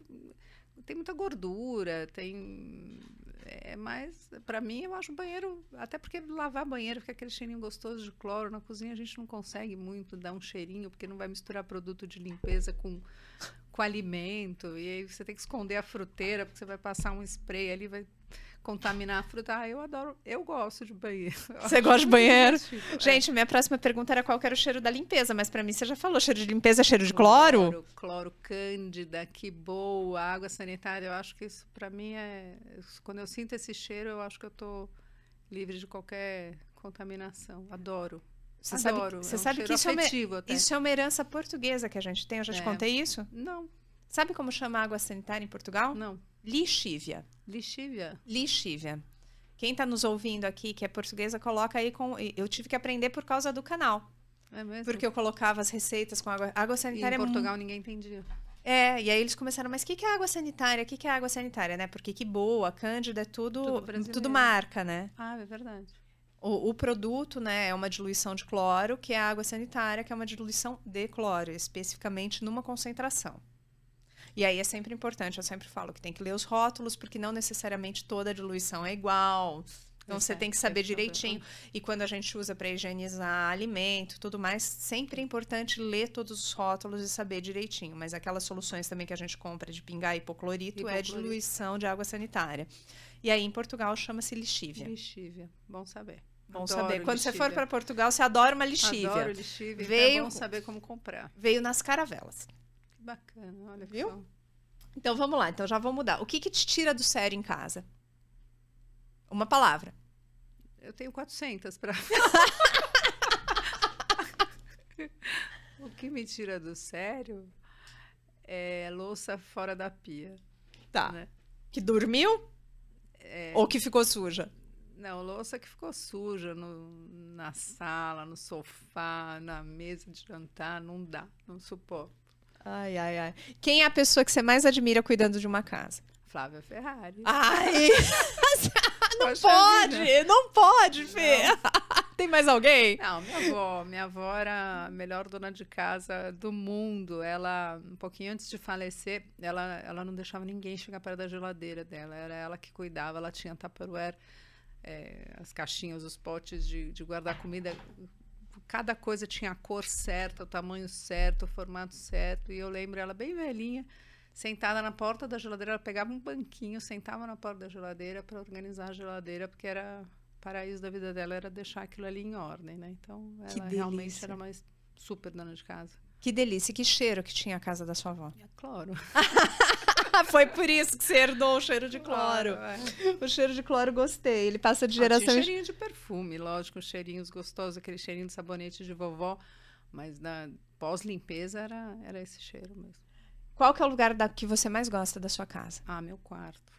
tem muita gordura, tem. É mais. Pra mim, eu acho banheiro. Até porque lavar banheiro fica aquele cheirinho gostoso de cloro. Na cozinha a gente não consegue muito dar um cheirinho, porque não vai misturar produto de limpeza com, com alimento. E aí você tem que esconder a fruteira, porque você vai passar um spray ali, vai contaminar a fruta. Ah, eu adoro. Eu gosto de banheiro. Você gosta de banheiro? divertido. É. Gente, minha próxima pergunta era qual era o cheiro da limpeza, mas pra mim você já falou. Cheiro de limpeza é cheiro de cloro? Cloro, cloro cândida, que boa, água sanitária. Eu acho que isso para mim é. Quando eu sinto esse cheiro, eu acho que eu tô livre de qualquer contaminação. Adoro. Você sabe, Adoro. você é um sabe que isso é, uma, até. isso é uma herança portuguesa que a gente tem. Eu já te É. contei isso? Não, Sabe como chama água sanitária em Portugal? não. Lixívia. Lixívia. Lixívia. Quem está nos ouvindo aqui, que é portuguesa, coloca aí com. Eu tive que aprender por causa do canal. É mesmo? Porque eu colocava as receitas com água. Água E sanitária em é Portugal ninguém entendia. É, e aí eles começaram, mas o que, que é água sanitária? O que, que é água sanitária, né? Porque que boa, Cândida é tudo, Tudo tudo, marca, né? Ah, é verdade. O, o produto, né, é uma diluição de cloro, que é a água sanitária, que é uma diluição de cloro, especificamente numa concentração. E aí é sempre importante, eu sempre falo que tem que ler os rótulos, porque não necessariamente toda diluição é igual. Então você É, tem que é, saber é, direitinho. E quando a gente usa para higienizar alimento, tudo mais, sempre é importante ler todos os rótulos e saber direitinho. Mas aquelas soluções também que a gente compra de pingar hipoclorito, é Hipoclorito. diluição de água sanitária. E aí em Portugal chama-se lixívia. Lixívia. Bom saber. Bom Adoro saber. Quando você for lixívia. para Portugal, você adora uma lixívia. Adoro lixívia. então Veio- É bom saber como comprar. Veio nas caravelas. Que bacana. Olha Viu? só. Então vamos lá, então já vou mudar. O que, que te tira do sério em casa? Uma palavra. Eu tenho 400 para. o que me tira do sério é louça fora da pia. Tá. Né? Que dormiu? Ou que ficou suja? Não, louça que ficou suja no, na sala, no sofá, na mesa de jantar, não dá, não suporto. Ai, ai, ai. Quem é a pessoa que você mais admira cuidando de uma casa? Flávia Ferrari. Ai! não Poxa pode! vida. Não pode, Fê! Tem mais alguém? Não, minha avó. Minha avó era a melhor dona de casa do mundo. Ela, um pouquinho antes de falecer, ela, ela não deixava ninguém chegar perto da geladeira dela. Era ela que cuidava. Ela tinha Tupperware, eh, as caixinhas, os potes de, de guardar comida. Cada coisa tinha a cor certa, o tamanho certo, o formato certo. E eu lembro ela bem velhinha, sentada na porta da geladeira. Ela pegava um banquinho, sentava na porta da geladeira para organizar a geladeira, porque era o paraíso da vida dela era deixar aquilo ali em ordem, né? Então, ela realmente era uma super dona de casa. Que delícia, que cheiro que tinha a casa da sua avó. É cloro. Foi por isso que você herdou o cheiro de cloro. é. O cheiro de cloro gostei. Ele passa de Ah, geração tinha em cheirinho de perfume, lógico, cheirinhos gostosos, aquele cheirinho de sabonete de vovó, mas na pós-limpeza era, era esse cheiro mesmo. Qual que é o lugar da, que você mais gosta da sua casa? Ah, meu quarto.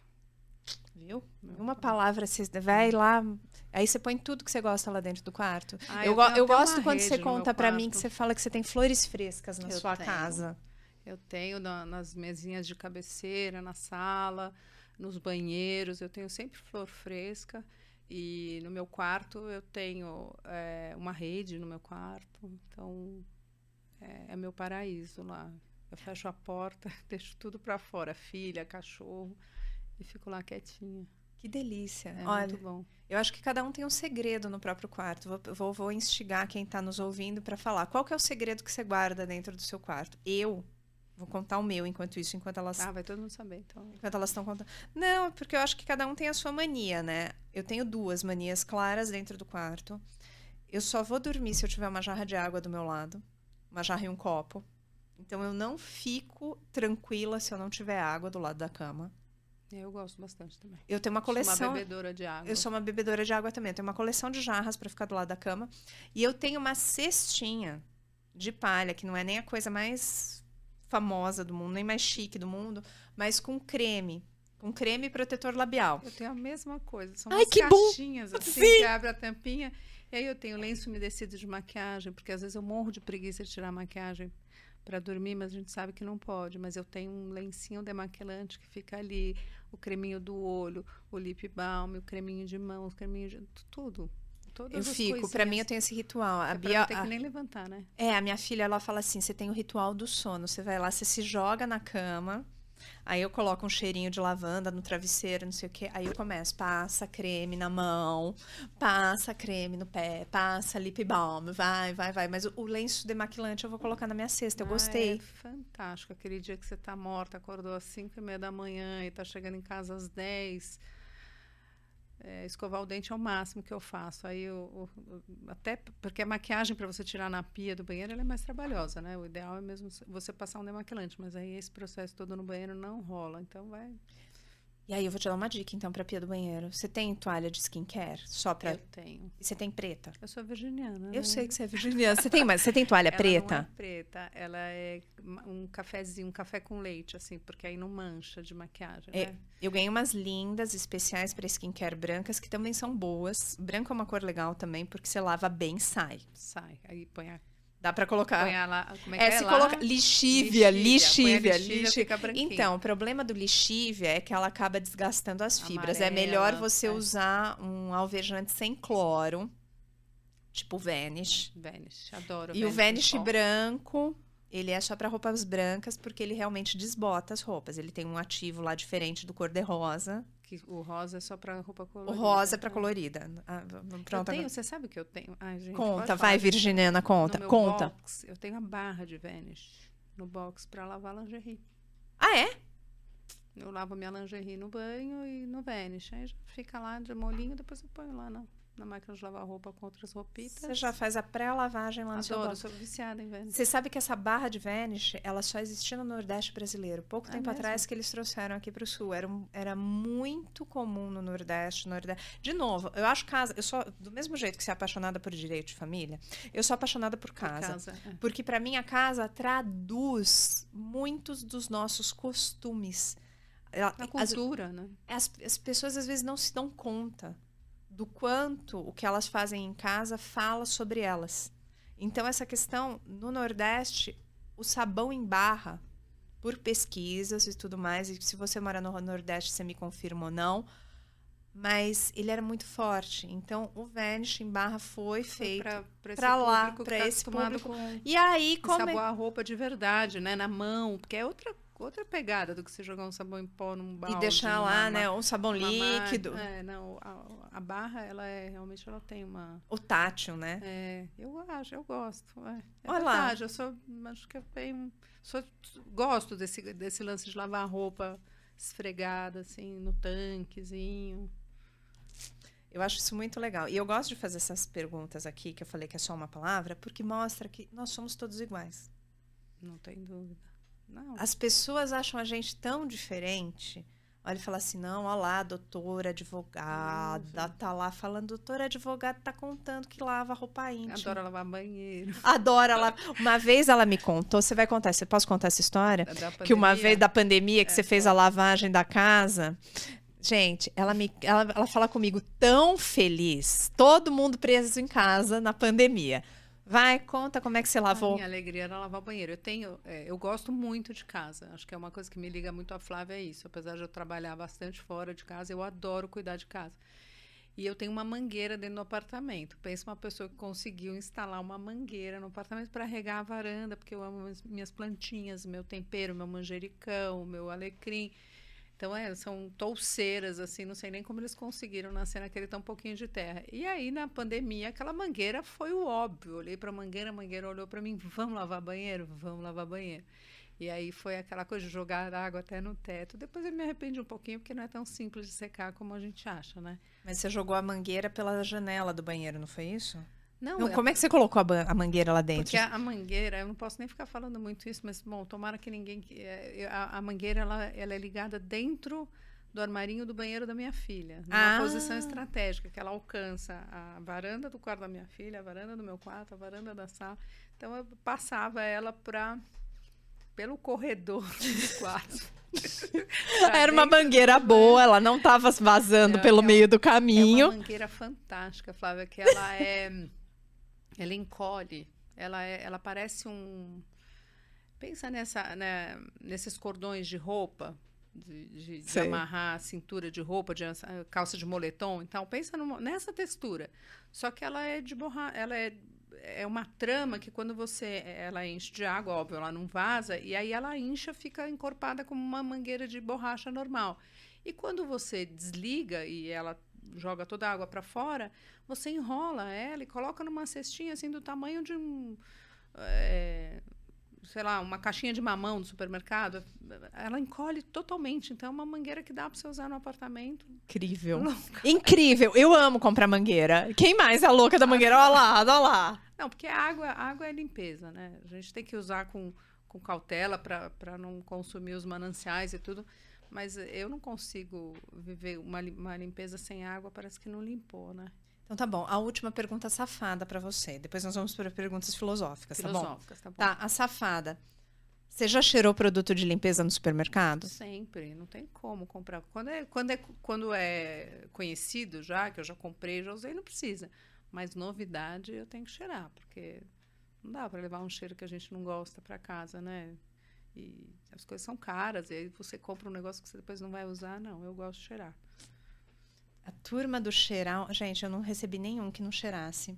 Viu? Meu Uma quarto. palavra, você vai lá, aí você põe tudo que você gosta lá dentro do quarto. Ah, eu eu eu gosto quando você conta pra mim que você fala que você tem flores frescas na Eu sua tenho. casa. Eu tenho na- nas mesinhas de cabeceira, na sala, nos banheiros, eu tenho sempre flor fresca. E no meu quarto eu tenho é, uma rede no meu quarto, então é, é meu paraíso lá. Eu fecho a porta, deixo tudo para fora, filha, cachorro, e fico lá quietinha. Que delícia. É Olha, muito bom. eu acho que cada um tem um segredo no próprio quarto. Vou, vou, vou instigar quem está nos ouvindo para falar. Qual que é o segredo que você guarda dentro do seu quarto? Eu vou contar o meu enquanto isso, enquanto elas Ah, vai todo mundo saber, então. Enquanto elas estão contando. Não, porque eu acho que cada um tem a sua mania, né? Eu tenho duas manias claras dentro do quarto. Eu só vou dormir se eu tiver uma jarra de água do meu lado, uma jarra e um copo. Então eu não fico tranquila se eu não tiver água do lado da cama. Eu gosto bastante também. Eu tenho uma Sou uma coleção. bebedora de água. Eu sou uma bebedora de água também. Eu tenho uma coleção de jarras para ficar do lado da cama. E eu tenho uma cestinha de palha, que não é nem a coisa mais famosa do mundo, nem mais chique do mundo, mas com creme. Com creme protetor labial. Eu tenho a mesma coisa. São Ai, umas que bom! caixinhas assim Sim! que abre a tampinha. E aí eu tenho lenço umedecido de maquiagem, porque às vezes eu morro de preguiça de tirar a maquiagem para dormir, mas a gente sabe que não pode. Mas eu tenho um lencinho demaquilante que fica ali, o creminho do olho, o lip balm, o creminho de mão, o creminho de tudo. Todas Eu fico, pra mim eu tenho esse ritual. A É Bia, não ter a- que nem levantar, né? É, a minha filha, ela fala assim: você tem o ritual do sono. Você vai lá, você se joga na cama. Aí eu coloco um cheirinho de lavanda no travesseiro, não sei o quê. Aí eu começo, passa creme na mão, passa creme no pé, passa lip balm, vai, vai, vai. Mas o, o lenço demaquilante eu vou colocar na minha cesta. Eu Ah, gostei. É fantástico. Aquele dia que você tá morta, acordou às 5 e meia da manhã e tá chegando em casa às 10. É, escovar o dente é o máximo que eu faço. Aí eu, eu- até porque a maquiagem para você tirar na pia do banheiro é mais trabalhosa, né? O ideal é mesmo você passar um demaquilante, mas aí esse processo todo no banheiro não rola. Então vai. E aí eu vou te dar uma dica então pra pia do banheiro. Você tem toalha de skincare? Só pra. Eu tenho. E você tem preta? Eu sou virginiana. Eu né? sei que você é virginiana. Você tem, mas você tem toalha Ela preta? Não é preta, ela é um cafezinho, um café com leite, assim, porque aí não mancha de maquiagem. É, né? Eu ganhei umas lindas, especiais para skincare brancas, que também são boas. Branco é uma cor legal também, porque você lava bem, sai. Sai. Aí põe a Dá para colocar. Põe lá, como é, é, que é se lá? coloca lixívia, Lixívia. lixívia, lixívia, lixívia. Então, o problema do lixívia é que ela acaba desgastando as fibras. é Amarela, melhor você é. usar um alvejante sem cloro, tipo Vanish. Vanish, adoro. E o Vanish branco, ele é só para roupas brancas, porque ele realmente desbota as roupas. Ele tem um ativo lá diferente do cor-de-rosa. Que o rosa é só pra roupa O colorida. rosa é para né? colorida. Ah, v- Eu pronto, tenho, você sabe o que eu tenho? Ai, gente, Conta, vai? Virginiana, conta. Conta. box, eu tenho a barra de Vanish no box pra lavar lingerie. Ah, é? Eu lavo minha lingerie no banho e no Vanish. Aí já fica lá de molinho, depois eu ponho lá na, na máquina de lavar roupa com outras roupitas. Você já faz a pré-lavagem lá no seu Adoro, box. sou viciada em Vanish. Você sabe que essa barra de Vanish, ela só existia no Nordeste brasileiro. Pouco É tempo mesmo? atrás que eles trouxeram aqui para o Sul. Era, era muito comum no Nordeste, Nordeste. De novo, eu acho casa. Eu sou do mesmo jeito que você é apaixonada por direito de família. Eu sou apaixonada por Por casa. casa, é. Porque para mim a casa traduz muitos dos nossos costumes. Ela- A as- cultura, né? as, as pessoas às vezes não se dão conta do quanto o que elas fazem em casa fala sobre elas. Então, essa questão, no Nordeste, o sabão em barra, por pesquisas e tudo mais, e se você mora no Nordeste, você me confirma ou não, mas ele era muito forte. Então, o Vanish em barra foi, foi feito para lá, para tá esse público. Com e aí, como é... a roupa de verdade, né, na mão, porque é outra outra pegada do que você jogar um sabão em pó num balde. E deixar lá, né? Um sabão líquido. É, não, a, a, barra, ela é, realmente, ela tem uma... O tátil, né? É, eu acho, eu gosto. É, é Olha verdade, lá. eu sou, acho que eu tenho, sou, gosto desse, desse lance de lavar roupa esfregada, assim, no tanquezinho. Eu acho isso muito legal. E eu gosto de fazer essas perguntas aqui, que eu falei que é só uma palavra, porque mostra que nós somos todos iguais. Não tem dúvida. Não. As pessoas acham a gente tão diferente. Olha, e fala assim: não, olha lá, doutora advogada, tá lá falando, doutora advogada tá contando que lava roupa íntima. Adora lavar banheiro. Adora lavar. Uma vez ela me contou, você vai contar, você posso contar essa história? Que uma vez da pandemia que é, você fez a lavagem da casa. Gente, ela me ela, ela fala comigo tão feliz. Todo mundo preso em casa na pandemia. Vai, conta como é que você lavou. A minha alegria era lavar o banheiro. Eu tenho, é, eu gosto muito de casa. Acho que é uma coisa que me liga muito a Flávia é isso. Apesar de eu trabalhar bastante fora de casa, eu adoro cuidar de casa. E eu tenho uma mangueira dentro do apartamento. Pensa uma pessoa que conseguiu instalar uma mangueira no apartamento para regar a varanda, porque eu amo minhas plantinhas, meu tempero, meu manjericão, meu alecrim. Então, é, são touceiras, assim, não sei nem como eles conseguiram nascer naquele tão pouquinho de terra. E aí, na pandemia, aquela mangueira foi o óbvio. olhei para a mangueira, a mangueira olhou para mim: vamos lavar banheiro? Vamos lavar banheiro. E aí foi aquela coisa de jogar água até no teto. Depois eu me arrependi um pouquinho, porque não é tão simples de secar como a gente acha, né? Mas você jogou a mangueira pela janela do banheiro, não foi isso? Não, não é como é que você colocou a, a, mangueira lá dentro? Porque a, a, mangueira, eu não posso nem ficar falando muito isso, mas bom, tomara que ninguém. É, a, a mangueira ela, ela é ligada dentro do armarinho do banheiro da minha filha, numa ah. posição estratégica, que ela alcança a varanda do quarto da minha filha, a varanda do meu quarto, a varanda da sala. Então eu passava ela para pelo corredor do quarto. Era uma mangueira boa, ela não estava vazando é, pelo é meio do caminho. É uma mangueira fantástica, Flávia, que ela é ela encolhe, ela, é, ela parece um. Pensa nessa, né, nesses cordões de roupa, de, de, de, amarrar a cintura de roupa, de calça de moletom. Então, pensa nessa textura. Só que ela é de borracha, ela é, é uma trama que quando você ela enche de água, óbvio, ela não vaza, e aí ela incha, fica encorpada como uma mangueira de borracha normal. E quando você desliga e ela joga toda a água para fora, você enrola ela e coloca numa cestinha assim do tamanho de um. É, sei lá, uma caixinha de mamão do supermercado, ela encolhe totalmente. Então é uma mangueira que dá para você usar no apartamento. Incrível. Louca. Incrível. Eu amo comprar mangueira. Quem mais é a louca da mangueira? Olha lá, olha lá. Não, porque a água, a água é limpeza, né? A gente tem que usar com, com cautela para não consumir os mananciais e tudo. Mas eu não consigo viver uma, uma limpeza sem água, parece que não limpou, né? Então tá bom. A última pergunta safada para você. Depois nós vamos para perguntas filosóficas, filosóficas tá bom? Tá bom. Tá, a safada. Você já cheirou produto de limpeza no supermercado? Sempre, não tem como comprar. Quando é, quando é, quando é conhecido já, que eu já comprei, já usei, não precisa. Mas novidade eu tenho que cheirar, porque não dá para levar um cheiro que a gente não gosta para casa, né? E as coisas são caras, e aí você compra um negócio que você depois não vai usar. Não, eu gosto de cheirar. A turma do cheirar. Gente, eu não recebi nenhum que não cheirasse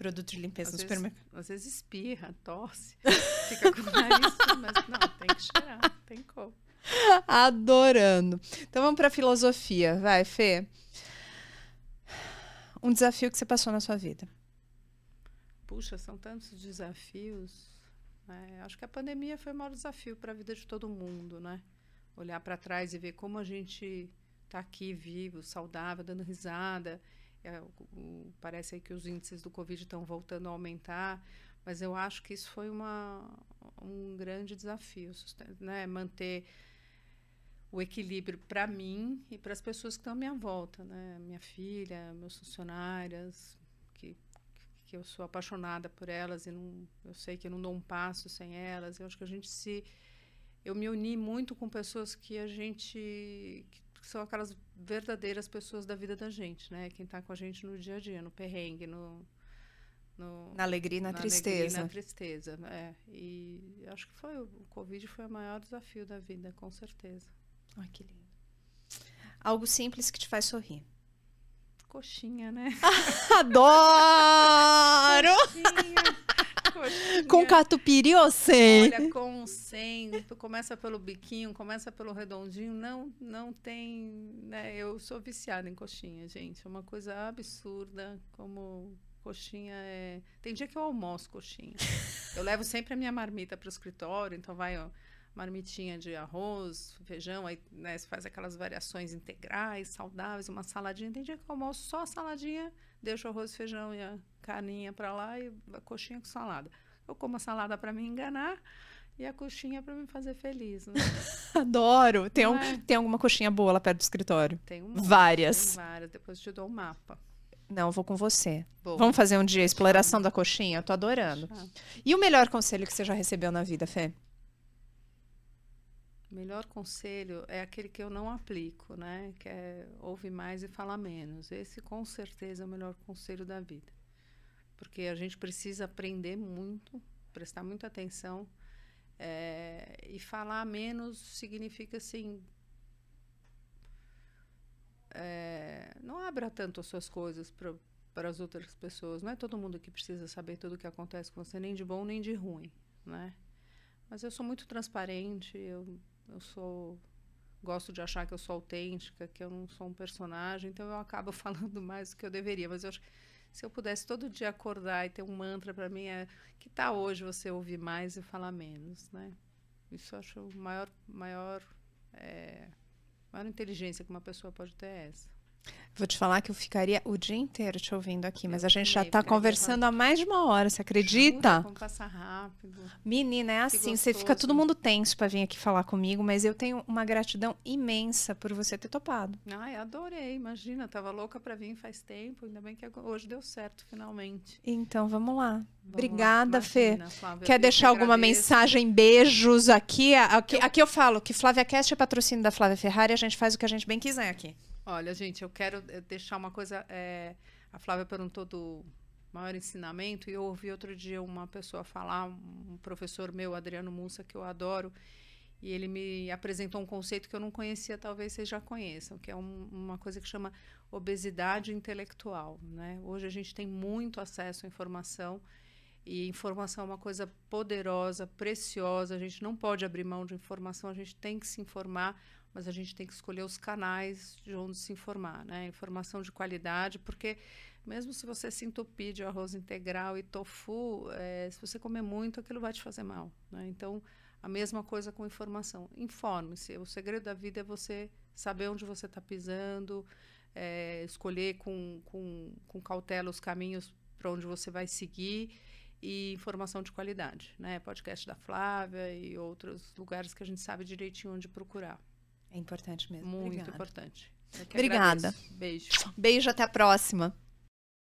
produto de limpeza às no vezes, supermercado. Às vezes espirra, tosse, fica com o nariz, mas não, tem que cheirar, tem como. Adorando. Então vamos para a filosofia, vai, Fê. Um desafio que você passou na sua vida. Puxa, são tantos desafios. É, acho que a pandemia foi o maior desafio para a vida de todo mundo, né? Olhar para trás e ver como a gente está aqui vivo, saudável, dando risada. É, o, o, parece aí que os índices do Covid estão voltando a aumentar, mas eu acho que isso foi uma, um grande desafio, né? Manter o equilíbrio para mim e para as pessoas que estão à minha volta, né? Minha filha, meus funcionários, que eu sou apaixonada por elas e não, eu sei que eu não dou um passo sem elas. Eu acho que a gente se eu me uni muito com pessoas que a gente que são aquelas verdadeiras pessoas da vida da gente, né? Quem está com a gente no dia a dia, no perrengue, no, no na alegria e na, na tristeza. Alegria na tristeza, é. E acho que foi o Covid foi o maior desafio da vida, com certeza. Ai, que lindo. Algo simples que te faz sorrir. Coxinha, né? Adoro! Coxinha. Coxinha. Com catupiry ou sem? Olha, com sem, começa pelo biquinho, começa pelo redondinho, não, não tem, né? Eu sou viciada em coxinha, gente, é uma coisa absurda, como coxinha é... Tem dia que eu almoço coxinha. Eu levo sempre a minha marmita para o escritório, então vai, ó, marmitinha de arroz, feijão, aí né, você faz aquelas variações integrais, saudáveis, uma saladinha. Tem dia que eu almoço só a saladinha, deixo o arroz, feijão e a carninha para lá e a coxinha com salada. Eu como a salada para me enganar e a coxinha para me fazer feliz. Né? Adoro. Tem, um, é? tem alguma coxinha boa lá perto do escritório? Tem um várias. Tem várias. Depois te dou um mapa. Não, eu vou com você. Boa. Vamos fazer um dia exploração da coxinha? Eu tô adorando. E o melhor conselho que você já recebeu na vida, Fê? O melhor conselho é aquele que eu não aplico, né? Que é ouvir mais e falar menos. Esse, com certeza, é o melhor conselho da vida. Porque a gente precisa aprender muito, prestar muita atenção. é, e falar menos significa, assim... é, não abra tanto as suas coisas para as outras pessoas. Não é todo mundo que precisa saber tudo o que acontece com você, nem de bom nem de ruim, né? Mas eu sou muito transparente, eu, eu sou gosto de achar que eu sou autêntica, que eu não sou um personagem, então eu acabo falando mais do que eu deveria. Mas eu acho que se eu pudesse todo dia acordar e ter um mantra para mim é que tal hoje você ouvir mais e falar menos, né? Isso eu acho o maior maior é, maior inteligência que uma pessoa pode ter é essa. Vou te falar que eu ficaria o dia inteiro te ouvindo aqui, mas Eu a gente já também tá ficaria conversando há mais de uma hora, você acredita? Jura? Como passa rápido. Menina, é assim, você fica todo mundo tenso pra vir aqui falar comigo, mas eu tenho uma gratidão imensa por você ter topado. Ai, adorei, imagina, tava louca para vir faz tempo, ainda bem que hoje deu certo finalmente. Então, vamos lá. Vamos lá. Obrigada, Fê. Imagina, Flávia, Quer que deixar alguma agradeço. mensagem, beijos aqui? Aqui eu... aqui eu falo que Flávia Cast é patrocínio da Flávia Ferrari, a gente faz o que a gente bem quiser aqui. Olha, gente, eu quero eh, deixar uma coisa. eh, a Flávia perguntou do maior ensinamento, e eu ouvi outro dia uma pessoa falar, um professor meu, Adriano Mussa, que eu adoro, e ele me apresentou um conceito que eu não conhecia, talvez vocês já conheçam, que é um- uma coisa que chama obesidade intelectual. Né? Hoje a gente tem muito acesso à informação. E informação é uma coisa poderosa, preciosa. A gente não pode abrir mão de informação, a gente tem que se informar, mas a gente tem que escolher os canais de onde se informar, né? Informação de qualidade, porque mesmo se você se entupir de arroz integral e tofu, eh, se você comer muito, aquilo vai te fazer mal, né? Então, a mesma coisa com informação. Informe-se. O segredo da vida é você saber onde você está pisando, eh, escolher com, com, com cautela os caminhos para onde você vai seguir e informação de qualidade, né? Podcast da Flávia e outros lugares que a gente sabe direitinho onde procurar. É importante mesmo. Muito Obrigada. importante. Obrigada. agradeço. Beijo. Beijo, até a próxima.